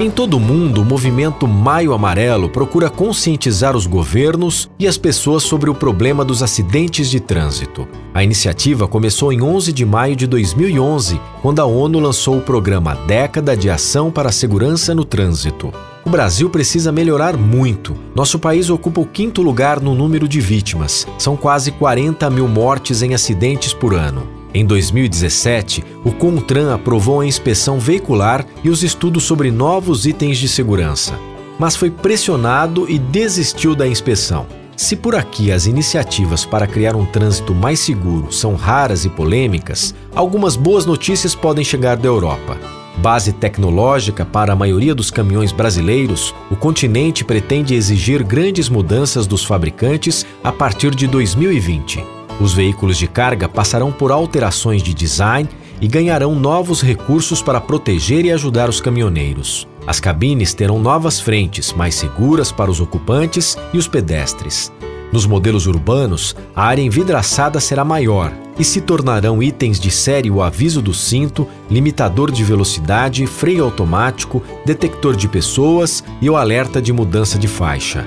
Em todo o mundo, o movimento Maio Amarelo procura conscientizar os governos e as pessoas sobre o problema dos acidentes de trânsito. A iniciativa começou em 11 de maio de 2011, quando a ONU lançou o programa Década de Ação para a Segurança no Trânsito. O Brasil precisa melhorar muito. Nosso país ocupa o quinto lugar no número de vítimas. São quase 40 mil mortes em acidentes por ano. Em 2017, o CONTRAN aprovou a inspeção veicular e os estudos sobre novos itens de segurança, mas foi pressionado e desistiu da inspeção. Se por aqui as iniciativas para criar um trânsito mais seguro são raras e polêmicas, algumas boas notícias podem chegar da Europa. Base tecnológica para a maioria dos caminhões brasileiros, o continente pretende exigir grandes mudanças dos fabricantes a partir de 2020. Os veículos de carga passarão por alterações de design e ganharão novos recursos para proteger e ajudar os caminhoneiros. As cabines terão novas frentes, mais seguras para os ocupantes e os pedestres. Nos modelos urbanos, a área envidraçada será maior e se tornarão itens de série o aviso do cinto, limitador de velocidade, freio automático, detector de pessoas e o alerta de mudança de faixa.